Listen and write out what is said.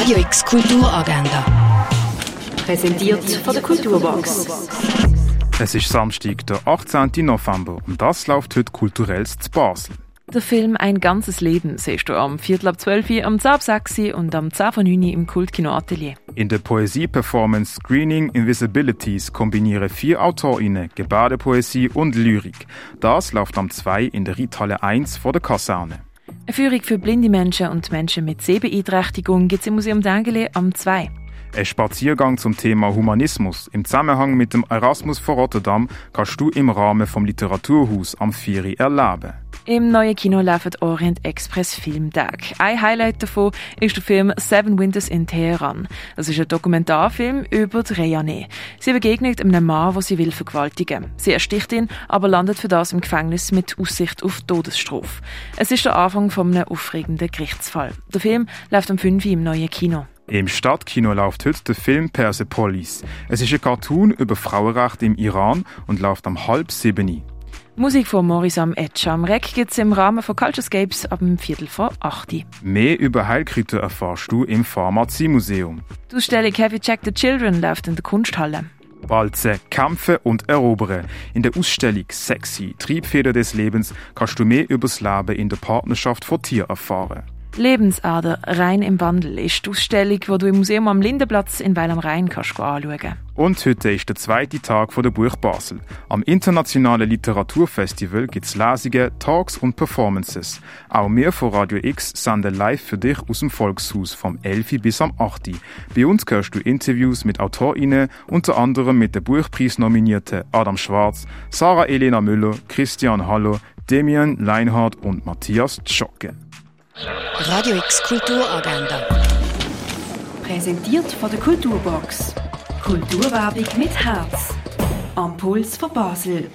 Radio X Kulturagenda. Präsentiert von der Kulturbox. Es ist Samstag, der 18. November und das läuft heute kulturelles zu Basel. Der Film Ein ganzes Leben siehst du am Viertel ab 12 Uhr, am 10 ab 6 Uhr und am 10 von 9 Uhr im Kultkino Atelier. In der Poesie-Performance Screening Invisibilities kombinieren vier AutorInnen Gebärdepoesie und Lyrik. Das läuft am 2 in der Reithalle 1 vor der Kaserne. Eine Führung für blinde Menschen und Menschen mit Sehbeeinträchtigung gibt es im Museum Dengele am 2. Ein Spaziergang zum Thema Humanismus im Zusammenhang mit dem Erasmus von Rotterdam kannst du im Rahmen vom Literaturhaus am 4 erleben. Im neuen Kino läuft Orient Express Filmtag. Ein Highlight davon ist der Film Seven Winters in Teheran. Das ist ein Dokumentarfilm über Reyane. Sie begegnet einem Mann, der sie will vergewaltigen. Sie ersticht ihn, aber landet für das im Gefängnis mit Aussicht auf Todesstrafe. Es ist der Anfang von einem aufregenden Gerichtsfall. Der Film läuft am 5 Uhr im neuen Kino. Im Stadtkino läuft heute der Film Persepolis. Es ist ein Cartoon über Frauenrechte im Iran und läuft am halb sieben. Musik von Morisam Etcham Reck gibt es im Rahmen von Culturescapes ab dem Viertel vor 8 Uhr. Mehr über Heilkräuter erfährst du im Pharmaziemuseum. Die Ausstellung Have You Checked the Children läuft in der Kunsthalle. Balzen, Kämpfen und Erobern. In der Ausstellung Sexy, Triebfeder des Lebens kannst du mehr über das Leben in der Partnerschaft von Tier erfahren. Lebensader rein im Wandel ist die Ausstellung, die du im Museum am Lindenplatz in Weil am Rhein kannst anschauen Und heute ist der zweite Tag der Buch Basel. Am Internationalen Literaturfestival gibt es Lesungen, Talks und Performances. Auch wir von Radio X senden live für dich aus dem Volkshaus vom 11. bis am 8. Bei uns hörst du Interviews mit AutorInnen, unter anderem mit der Buchpreisnominierten Adam Schwarz, Sarah Elena Müller, Christian Hallo, Demian Leinhardt und Matthias Tschocke. Radio X Kulturagenda. Präsentiert von der Kulturbox. Kulturwerbung mit Herz. Am Puls von Basel.